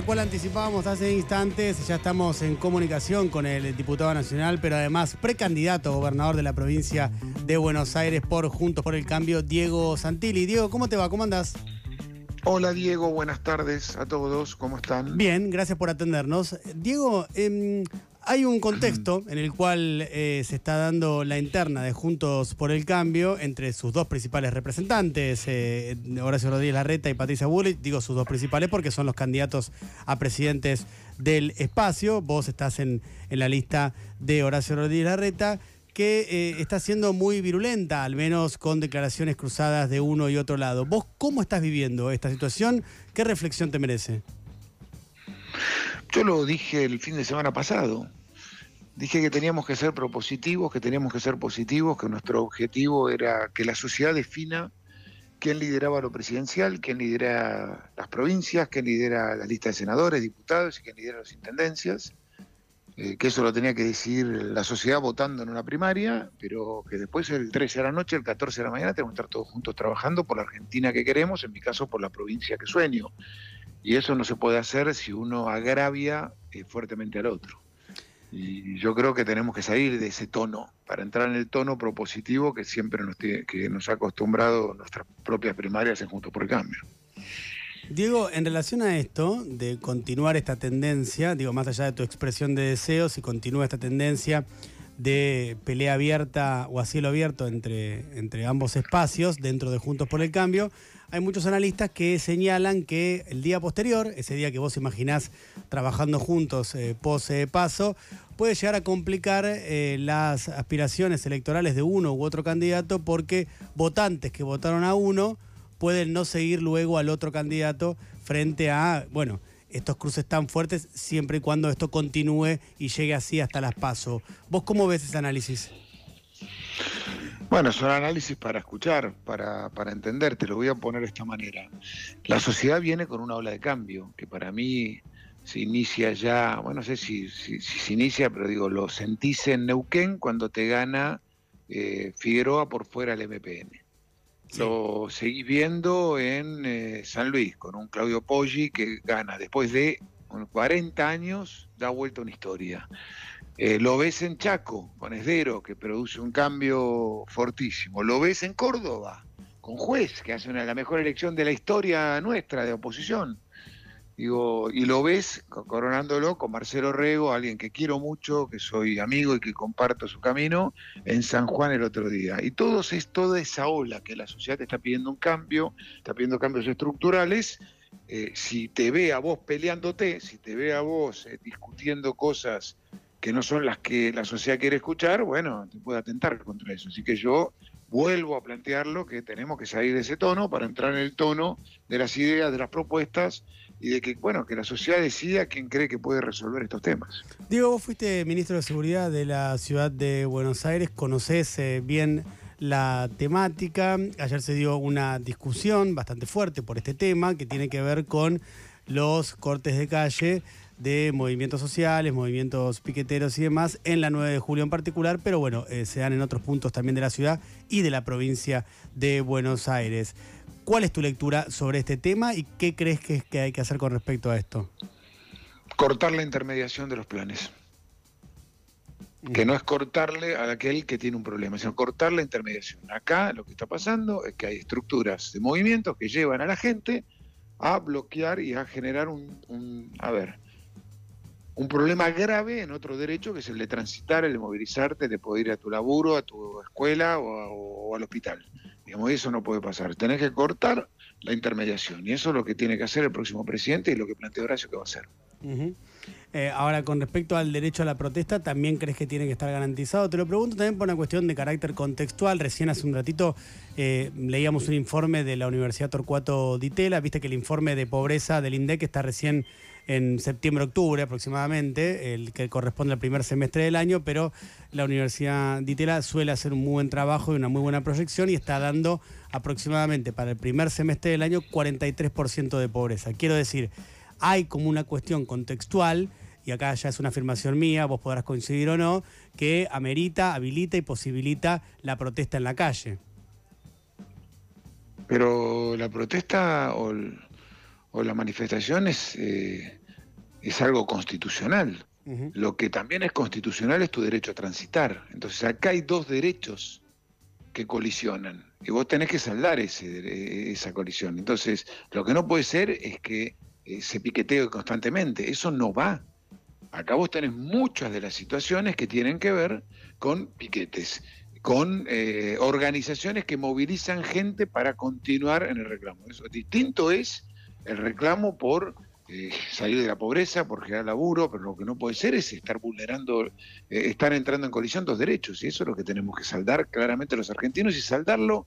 tal cual anticipábamos hace instantes, ya estamos en comunicación con el diputado nacional, pero además precandidato a gobernador de la provincia de Buenos Aires por Juntos por el Cambio, Diego Santilli. Diego, ¿cómo te va? ¿Cómo andás? Hola Diego, buenas tardes a todos, ¿cómo están? Bien, gracias por atendernos. Diego, em, hay un contexto en el cual eh, se está dando la interna de Juntos por el Cambio entre sus dos principales representantes, eh, Horacio Rodríguez Larreta y Patricia Bullrich. Digo sus dos principales porque son los candidatos a presidentes del espacio. Vos estás en, la lista de Horacio Rodríguez Larreta que eh, está siendo muy virulenta, al menos con declaraciones cruzadas de uno y otro lado. ¿Vos cómo estás viviendo esta situación? ¿Qué reflexión te merece? Yo lo dije el fin de semana pasado. Dije que teníamos que ser propositivos, que teníamos que ser positivos, que nuestro objetivo era que la sociedad defina quién lideraba lo presidencial, quién lidera las provincias, quién lidera la lista de senadores, diputados y quién lidera las intendencias. Eh, que eso lo tenía que decidir la sociedad votando en una primaria, pero que después el 13 de la noche, el 14 de la mañana, tenemos que estar todos juntos trabajando por la Argentina que queremos, en mi caso por la provincia que sueño. Y eso no se puede hacer si uno agravia eh, fuertemente al otro. Y yo creo que tenemos que salir de ese tono para entrar en el tono propositivo que siempre nos, que nos ha acostumbrado nuestras propias primarias en Juntos por el Cambio. Diego, en relación a esto, de continuar esta tendencia, digo, más allá de tu expresión de deseos, si continúa esta tendencia de pelea abierta o a cielo abierto entre, entre ambos espacios dentro de Juntos por el Cambio, hay muchos analistas que señalan que el día posterior, ese día que vos imaginás trabajando juntos eh, pose paso, puede llegar a complicar eh, las aspiraciones electorales de uno u otro candidato porque votantes que votaron a uno pueden no seguir luego al otro candidato frente a, bueno, estos cruces tan fuertes siempre y cuando esto continúe y llegue así hasta las pasos. ¿Vos cómo ves ese análisis? Bueno, son análisis para escuchar, para, para entender, te lo voy a poner de esta manera. La sociedad viene con una ola de cambio, que para mí se inicia ya, bueno, no sé si, se inicia, pero digo, lo sentís en Neuquén cuando te gana eh, Figueroa por fuera del MPN. Lo seguís viendo en eh, San Luis con un Claudio Poggi que gana después de 40 años, da vuelta una historia. Eh, lo ves en Chaco con Esdero que produce un cambio fortísimo. Lo ves en Córdoba con Juez que hace una, la mejor elección de la historia nuestra de oposición. Digo, y lo ves coronándolo con Marcelo Rego, alguien que quiero mucho, que soy amigo y que comparto su camino, en San Juan el otro día. Y todos es toda esa ola que la sociedad te está pidiendo un cambio, está pidiendo cambios estructurales. Eh, si te ve a vos peleándote, si te ve a vos eh, discutiendo cosas que no son las que la sociedad quiere escuchar, bueno, te puede atentar contra eso. Así que yo vuelvo a plantearlo que tenemos que salir de ese tono para entrar en el tono de las ideas, de las propuestas y de que, bueno, que la sociedad decida quién cree que puede resolver estos temas. Diego, vos fuiste ministro de Seguridad de la ciudad de Buenos Aires, conocés eh, bien la temática. Ayer se dio una discusión bastante fuerte por este tema que tiene que ver con los cortes de calle de movimientos sociales, movimientos piqueteros y demás, en la 9 de julio en particular, pero bueno, eh, se dan en otros puntos también de la ciudad y de la provincia de Buenos Aires. ¿Cuál es tu lectura sobre este tema y qué crees que, que hay que hacer con respecto a esto? Cortar la intermediación de los planes. Que no es cortarle a aquel que tiene un problema, sino cortar la intermediación. Acá lo que está pasando es que hay estructuras de movimientos que llevan a la gente a bloquear y a generar un, a ver, un problema grave en otro derecho que es el de transitar, el de movilizarte, de poder ir a tu laburo, a tu escuela o, al hospital. Digamos, eso no puede pasar. Tenés que cortar la intermediación y eso es lo que tiene que hacer el próximo presidente y lo que plantea Horacio que va a hacer. Eh, ahora, con respecto al derecho a la protesta, ¿también crees que tiene que estar garantizado? Te lo pregunto también por una cuestión de carácter contextual. Recién hace un ratito eh, leíamos un informe de la Universidad Torcuato Ditela. Viste que el informe de pobreza del INDEC está recién en septiembre-octubre aproximadamente, el que corresponde al primer semestre del año, pero la Universidad Ditela suele hacer un muy buen trabajo y una muy buena proyección y está dando aproximadamente para el primer semestre del año 43% de pobreza. Quiero decir, hay como una cuestión contextual, y acá ya es una afirmación mía, vos podrás coincidir o no, que amerita, habilita y posibilita la protesta en la calle. Pero la protesta o, la manifestación es, eh, es algo constitucional. Lo que también es constitucional es tu derecho a transitar. Entonces acá hay dos derechos que colisionan y vos tenés que saldar ese, esa colisión. Entonces, lo que no puede ser es que eh, se piquetee constantemente. Eso no va. Acá vos tenés muchas de las situaciones que tienen que ver con piquetes, con eh, organizaciones que movilizan gente para continuar en el reclamo. Eso distinto es el reclamo por eh, salir de la pobreza, por generar laburo, pero lo que no puede ser es estar vulnerando, eh, estar entrando en colisión dos derechos, y eso es lo que tenemos que saldar claramente los argentinos y saldarlo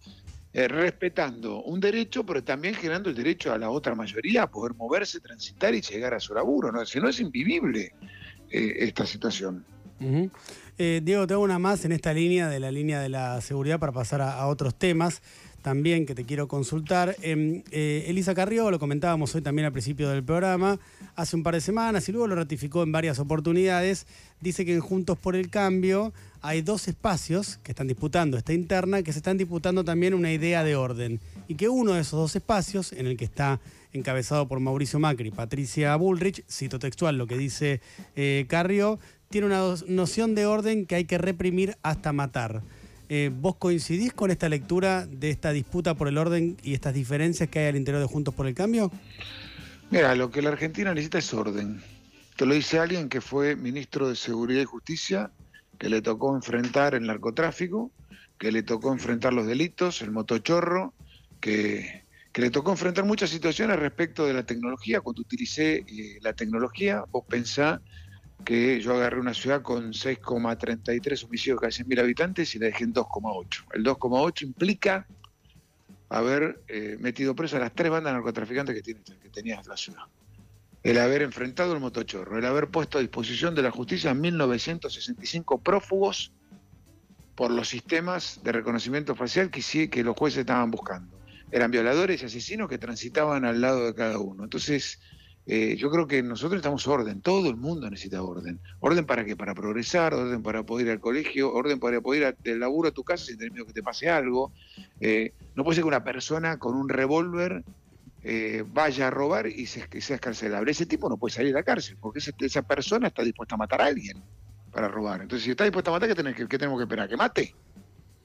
eh, respetando un derecho, pero también generando el derecho a la otra mayoría a poder moverse, transitar y llegar a su laburo, ¿no? Si no es invivible esta situación. Diego, te hago una más en esta línea de la línea de la seguridad para pasar a otros temas también que te quiero consultar. Em, eh, Elisa Carrió, lo comentábamos hoy también al principio del programa, hace un par de semanas y luego lo ratificó en varias oportunidades, dice que en Juntos por el Cambio hay dos espacios que están disputando esta interna, que se están disputando también una idea de orden, y que uno de esos dos espacios, en el que está encabezado por Mauricio Macri, Patricia Bullrich, cito textual lo que dice eh, Carrió, tiene una noción de orden que hay que reprimir hasta matar. Eh, ¿Vos coincidís con esta lectura de esta disputa por el orden y estas diferencias que hay al interior de Juntos por el Cambio? Mira, lo que la Argentina necesita es orden. Te lo dice alguien que fue ministro de Seguridad y Justicia, que le tocó enfrentar el narcotráfico, que le tocó enfrentar los delitos, el motochorro, que, que le tocó enfrentar muchas situaciones respecto de la tecnología. Cuando utilicé eh, la tecnología, vos pensás que yo agarré una ciudad con 6,33 homicidios cada 100.000 habitantes y la dejé en 2,8. El 2,8 implica haber eh, metido preso a las tres bandas narcotraficantes que, tiene, tenía la ciudad. El haber enfrentado el motochorro, el haber puesto a disposición de la justicia a 1.965 prófugos por los sistemas de reconocimiento facial que, sí, que los jueces estaban buscando. Eran violadores y asesinos que transitaban al lado de cada uno. Entonces, eh, yo creo que nosotros necesitamos orden, todo el mundo necesita orden. ¿Orden para qué? Para progresar, orden para poder ir al colegio, orden para poder ir del laburo a tu casa sin tener miedo que te pase algo. Eh, no puede ser que una persona con un revólver eh, vaya a robar y se, sea escarcelable. Ese tipo no puede salir de la cárcel, porque esa persona está dispuesta a matar a alguien para robar. Entonces, si está dispuesta a matar, ¿qué, que, qué tenemos que esperar? ¿Que mate?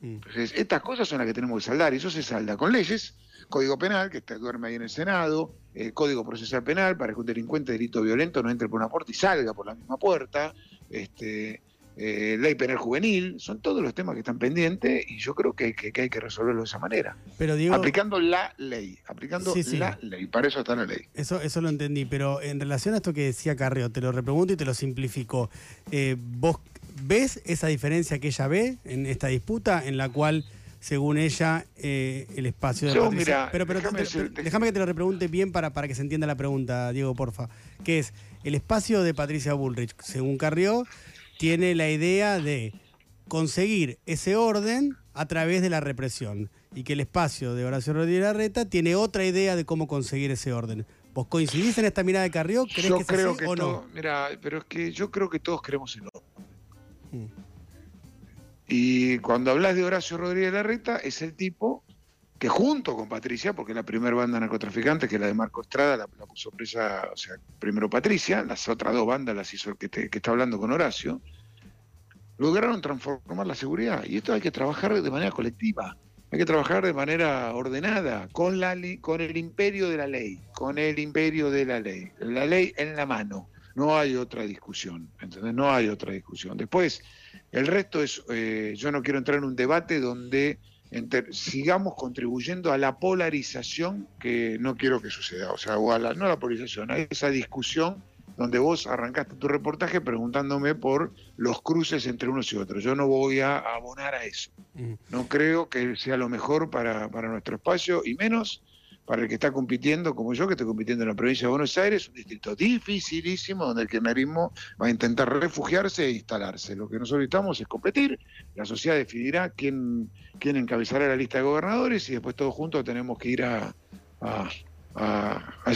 Mm. Entonces, estas cosas son las que tenemos que saldar, y eso se salda con leyes Código Penal, que duerme ahí en el Senado, el Código Procesal Penal, para que un delincuente de delito violento no entre por una puerta y salga por la misma puerta, este, eh, ley penal juvenil, son todos los temas que están pendientes y yo creo que, hay que resolverlo de esa manera. Pero aplicando la ley, aplicando la ley, para eso está la ley. Eso, eso lo entendí, pero en relación a esto que decía Carreo, te lo repregunto y te lo simplifico. Eh, ¿Vos ves esa diferencia que ella ve en esta disputa en la cual según ella, eh, el espacio de Yo, Mira, pero, pero déjame, que te lo repregunte bien para, para que se entienda la pregunta, Diego, porfa. Que es, el espacio de Patricia Bullrich, según Carrió, tiene la idea de conseguir ese orden a través de la represión. Y que el espacio de Horacio Rodríguez Larreta tiene otra idea de cómo conseguir ese orden. ¿Vos coincidís en esta mirada de Carrió? ¿Crees que creo que o no? Mira, pero es que yo creo que todos queremos el orden. Mm. Y cuando hablas de Horacio Rodríguez Larreta, es el tipo que junto con Patricia, porque la primera banda narcotraficante, que es la de Marco Estrada, la, puso presa, o sea, primero Patricia, las otras dos bandas las hizo el que, que está hablando con Horacio, lograron transformar la seguridad. Y esto hay que trabajar de manera colectiva, hay que trabajar de manera ordenada, con, la, con el imperio de la ley, con el imperio de la ley, la ley en la mano. No hay otra discusión, ¿entendés? No hay otra discusión. Después, el resto es, eh, yo no quiero entrar en un debate donde sigamos contribuyendo a la polarización que no quiero que suceda, o sea, a la, no a la polarización, a esa discusión donde vos arrancaste tu reportaje preguntándome por los cruces entre unos y otros. Yo no voy a abonar a eso. No creo que sea lo mejor para, para nuestro espacio y menos para el que está compitiendo, como yo, que estoy compitiendo en la provincia de Buenos Aires, un distrito dificilísimo donde el kirchnerismo va a intentar refugiarse e instalarse. Lo que nosotros necesitamos es competir, la sociedad decidirá quién, quién encabezará la lista de gobernadores y después todos juntos tenemos que ir a,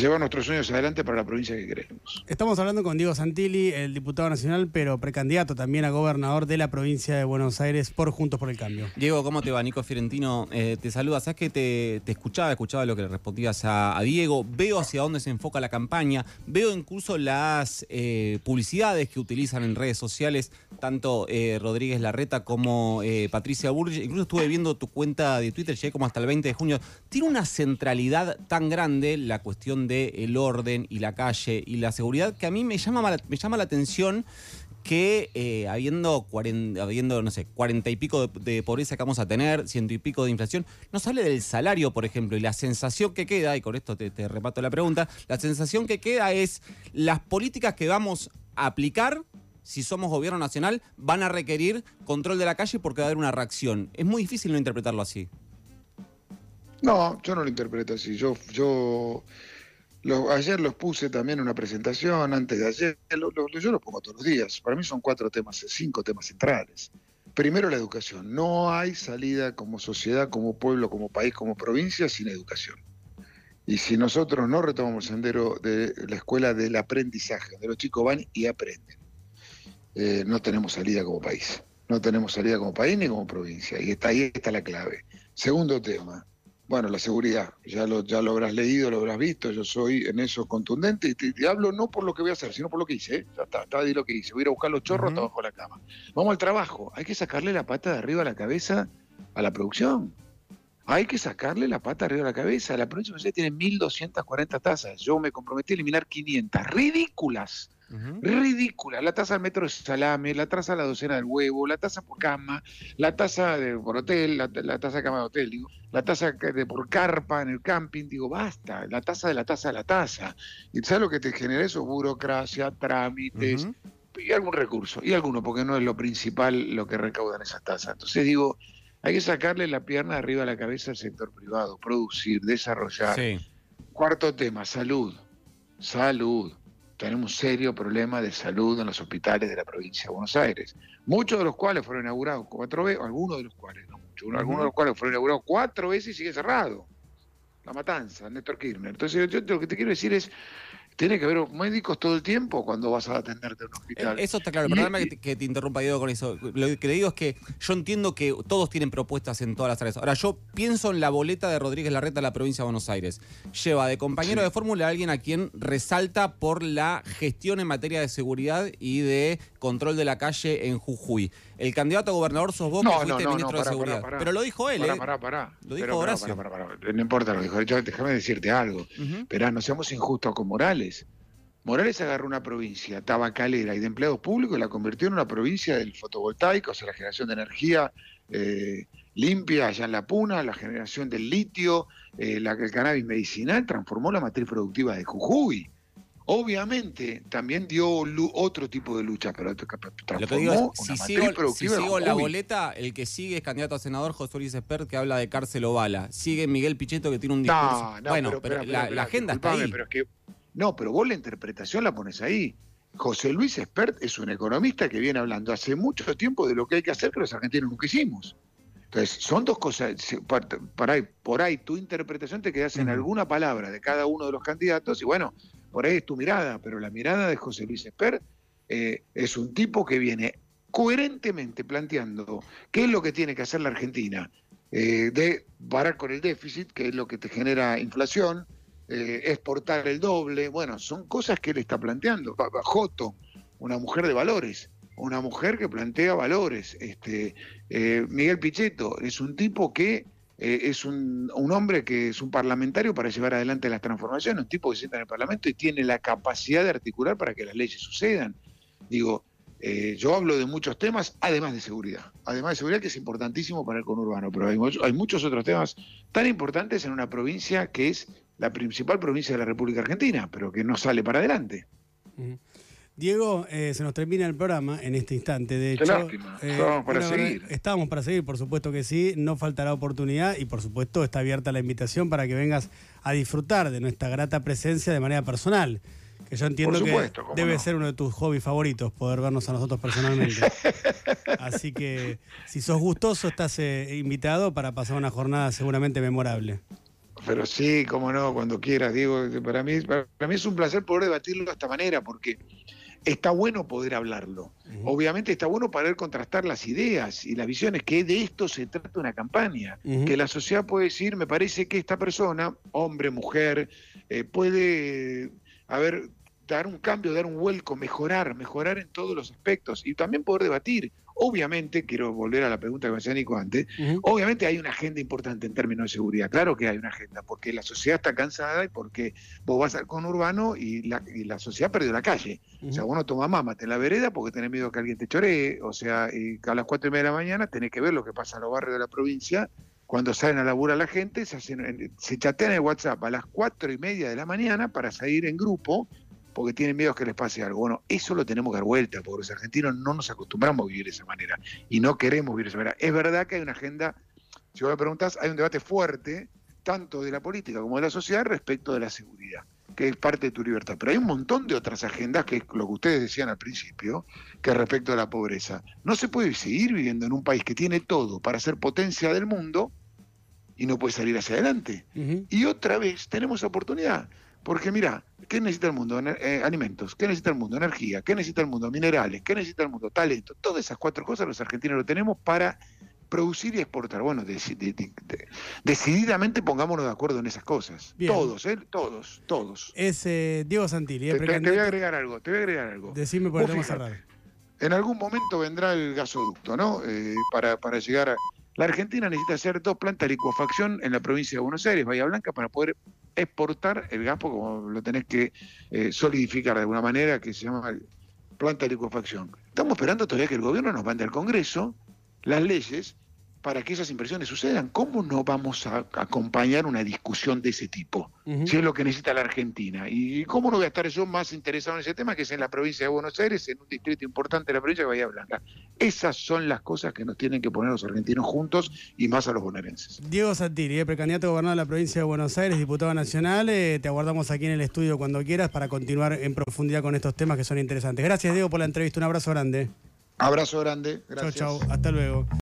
llevar nuestros sueños adelante para la provincia que queremos. Estamos hablando con Diego Santilli, el diputado nacional, pero precandidato también a gobernador de la provincia de Buenos Aires por Juntos por el Cambio. Diego, ¿cómo te va? Nico Fiorentino eh, te saluda. Sabes que te, escuchaba, escuchaba lo que le respondías a, Diego. Veo hacia dónde se enfoca la campaña. Veo incluso las eh, publicidades que utilizan en redes sociales, tanto eh, Rodríguez Larreta como Patricia Burge. Incluso estuve viendo tu cuenta de Twitter, llegué como hasta el 20 de junio. Tiene una centralidad tan grande la cuestión del orden y la calle y la seguridad, que a mí me llama, me llama la atención que eh, habiendo, habiendo, no sé, cuarenta y pico de, pobreza que vamos a tener, ciento y pico de inflación, no sale del salario, por ejemplo, y la sensación que queda, y con esto te, te repato la pregunta, la sensación que queda es las políticas que vamos a aplicar si somos gobierno nacional, van a requerir control de la calle porque va a haber una reacción. Es muy difícil no interpretarlo así. No, yo no lo interpreto así. Yo, yo ayer los puse también en una presentación, antes de ayer, yo los pongo todos los días. Para mí son cuatro temas, cinco temas centrales. Primero la educación. No hay salida como sociedad, como pueblo, como país, como provincia sin educación. Y si nosotros no retomamos el sendero de la escuela del aprendizaje, donde los chicos van y aprenden, eh, no tenemos salida como país. No tenemos salida como país ni como provincia. Y está, ahí está la clave. Segundo tema, bueno, la seguridad, ya lo, ya lo habrás leído, lo habrás visto, yo soy en eso contundente y te, hablo no por lo que voy a hacer, sino por lo que hice, ¿eh? ya está, está lo que hice, voy a ir a buscar los chorros uh de la cama. Vamos al trabajo, hay que sacarle la pata de arriba a la cabeza a la producción. Hay que sacarle la pata arriba de la cabeza. La provincia de tiene 1.240 tasas. Yo me comprometí a eliminar 500. Ridículas ridícula. La tasa del metro de salame, la tasa de la docena del huevo, la tasa por cama, la tasa de, por hotel, la, tasa de cama de hotel, digo, la tasa de por carpa en el camping, digo, basta, la tasa de la tasa de la tasa. ¿Y sabes lo que te genera eso? Burocracia, trámites. Y algún recurso, y alguno, porque no es lo principal lo que recaudan esas tasas. Entonces digo, hay que sacarle la pierna arriba a la cabeza al sector privado, producir, desarrollar. Cuarto tema, salud. Salud tenemos un serio problema de salud en los hospitales de la provincia de Buenos Aires, muchos de los cuales fueron inaugurados cuatro veces, algunos de los cuales, no muchos, algunos de los cuales fueron inaugurados cuatro veces y sigue cerrado. La matanza, Néstor Kirchner. Entonces, yo lo que te quiero decir es, tiene que haber médicos todo el tiempo cuando vas a atenderte en un hospital. Eso está claro, perdóname que, te interrumpa Diego con eso. Lo que le digo es que yo entiendo que todos tienen propuestas en todas las áreas. Ahora, yo pienso en la boleta de Rodríguez Larreta a la provincia de Buenos Aires. Lleva de compañero de fórmula a alguien a quien resalta por la gestión en materia de seguridad y de control de la calle en Jujuy. El candidato a gobernador sos vos que fuiste ministro de Seguridad. Pero lo dijo él, ¿eh? Pará, pará. Lo dijo Horacio. No importa, lo dijo. déjame decirte algo. Pero no seamos injustos con Morales. Morales agarró una provincia tabacalera y de empleados públicos y la convirtió en una provincia del fotovoltaico, o sea, la generación de energía eh, limpia allá en La Puna, la generación del litio, eh, la, el cannabis medicinal, transformó la matriz productiva de Jujuy. Obviamente también dio otro tipo de lucha, pero transformó Lo que digo si sigo, si sigo la boleta, el que sigue es candidato a senador José Luis Espert, que habla de cárcel o bala. Sigue Miguel Pichetto, que tiene un discurso. No, bueno, pero, la, agenda está ahí. Pero es que no, pero vos la interpretación la pones ahí. José Luis Espert es un economista que viene hablando hace mucho tiempo de lo que hay que hacer que los argentinos nunca hicimos. Entonces, son dos cosas. Por ahí, por ahí tu interpretación te quedas en alguna palabra de cada uno de los candidatos y bueno, por ahí es tu mirada, pero la mirada de José Luis Espert eh, es un tipo que viene coherentemente planteando qué es lo que tiene que hacer la Argentina eh, de parar con el déficit, que es lo que te genera inflación, eh, exportar el doble, bueno, son cosas que él está planteando. Joto, una mujer de valores, una mujer que plantea valores. Este, eh, Miguel Pichetto es un tipo que eh, es un, hombre que es un parlamentario para llevar adelante las transformaciones, un tipo que sienta en el Parlamento y tiene la capacidad de articular para que las leyes sucedan. Digo, yo hablo de muchos temas, además de seguridad. Además de seguridad, que es importantísimo para el conurbano, pero hay, hay muchos otros temas tan importantes en una provincia que es la principal provincia de la República Argentina, pero que no sale para adelante. Diego, eh, se nos termina el programa en este instante. De hecho, lástima. Eh, estábamos para seguir. Estábamos para seguir, por supuesto que sí. No faltará oportunidad y, por supuesto, está abierta la invitación para que vengas a disfrutar de nuestra grata presencia de manera personal. Que yo entiendo que debe ser uno de tus hobbies favoritos, poder vernos a nosotros personalmente. Así que, si sos gustoso, estás eh, invitado para pasar una jornada seguramente memorable. Pero sí, cómo no, cuando quieras, Diego. Para mí, para mí es un placer poder debatirlo de esta manera, porque está bueno poder hablarlo. Obviamente está bueno poder contrastar las ideas y las visiones, que de esto se trata una campaña, que la sociedad puede decir, me parece que esta persona, hombre, mujer, eh, puede haber dar un cambio, dar un vuelco, mejorar, mejorar en todos los aspectos y también poder debatir. Obviamente, quiero volver a la pregunta que me hacía Nico antes, obviamente hay una agenda importante en términos de seguridad, claro que hay una agenda, porque la sociedad está cansada y porque vos vas al conurbano y la, y la sociedad perdió la calle. O sea, vos no tomás mámate en la vereda porque tenés miedo que alguien te choree, o sea, y a las cuatro y media de la mañana tenés que ver lo que pasa en los barrios de la provincia cuando salen a laburar la gente, se, hacen, se chatean en WhatsApp a las cuatro y media de la mañana para salir en grupo porque tienen miedo que les pase algo. Bueno, eso lo tenemos que dar vuelta, porque los argentinos no nos acostumbramos a vivir de esa manera y no queremos vivir de esa manera. Es verdad que hay una agenda, si vos me preguntás, hay un debate fuerte, tanto de la política como de la sociedad, respecto de la seguridad, que es parte de tu libertad. Pero hay un montón de otras agendas, que es lo que ustedes decían al principio, que respecto a la pobreza. No se puede seguir viviendo en un país que tiene todo para ser potencia del mundo y no puede salir hacia adelante. Y otra vez tenemos oportunidad. Porque mira, ¿qué necesita el mundo? Eh, alimentos. ¿Qué necesita el mundo? Energía. ¿Qué necesita el mundo? Minerales. ¿Qué necesita el mundo? Talento. Todas esas cuatro cosas los argentinos lo tenemos para producir y exportar. Bueno, decididamente pongámonos de acuerdo en esas cosas. Todos, ¿eh? Todos, todos. Es eh, Diego Santilli. Eh, te, voy a agregar algo, te voy a agregar algo. Decime por qué cerrar. En algún momento vendrá el gasoducto, ¿no? para, para llegar a... La Argentina necesita hacer dos plantas de licuefacción en la provincia de Buenos Aires, Bahía Blanca, para poder exportar el gas, porque lo tenés que eh, solidificar de alguna manera, que se llama planta de licuefacción. Estamos esperando todavía que el gobierno nos mande al Congreso las leyes para que esas inversiones sucedan. ¿Cómo no vamos a acompañar una discusión de ese tipo? Si es lo que necesita la Argentina. ¿Y cómo no voy a estar yo más interesado en ese tema, que es en la provincia de Buenos Aires, en un distrito importante de la provincia de Bahía Blanca? Esas son las cosas que nos tienen que poner los argentinos juntos y más a los bonaerenses. Diego Santiri, eh, precandidato a gobernador de la provincia de Buenos Aires, diputado nacional. Eh, te aguardamos aquí en el estudio cuando quieras para continuar en profundidad con estos temas que son interesantes. Gracias, Diego, por la entrevista. Un abrazo grande. Abrazo grande. Gracias. Chao, chao. Hasta luego.